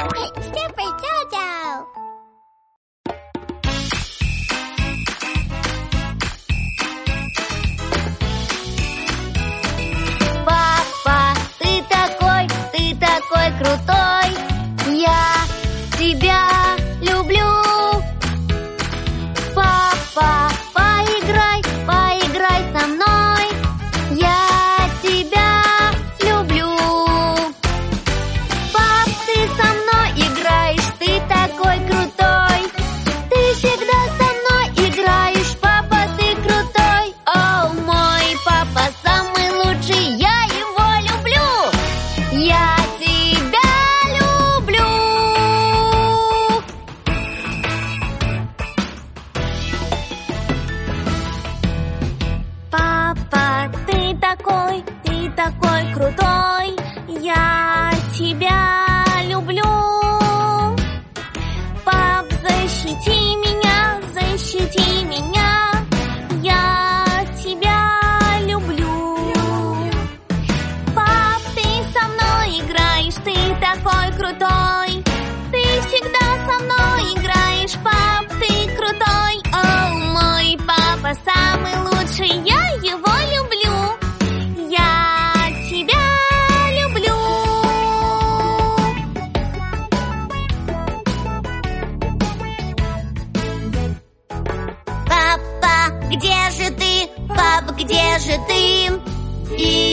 Hey, Я тебя люблю. Папа, ты такой, ты такой крутой. где же ты, пап, где же ты? И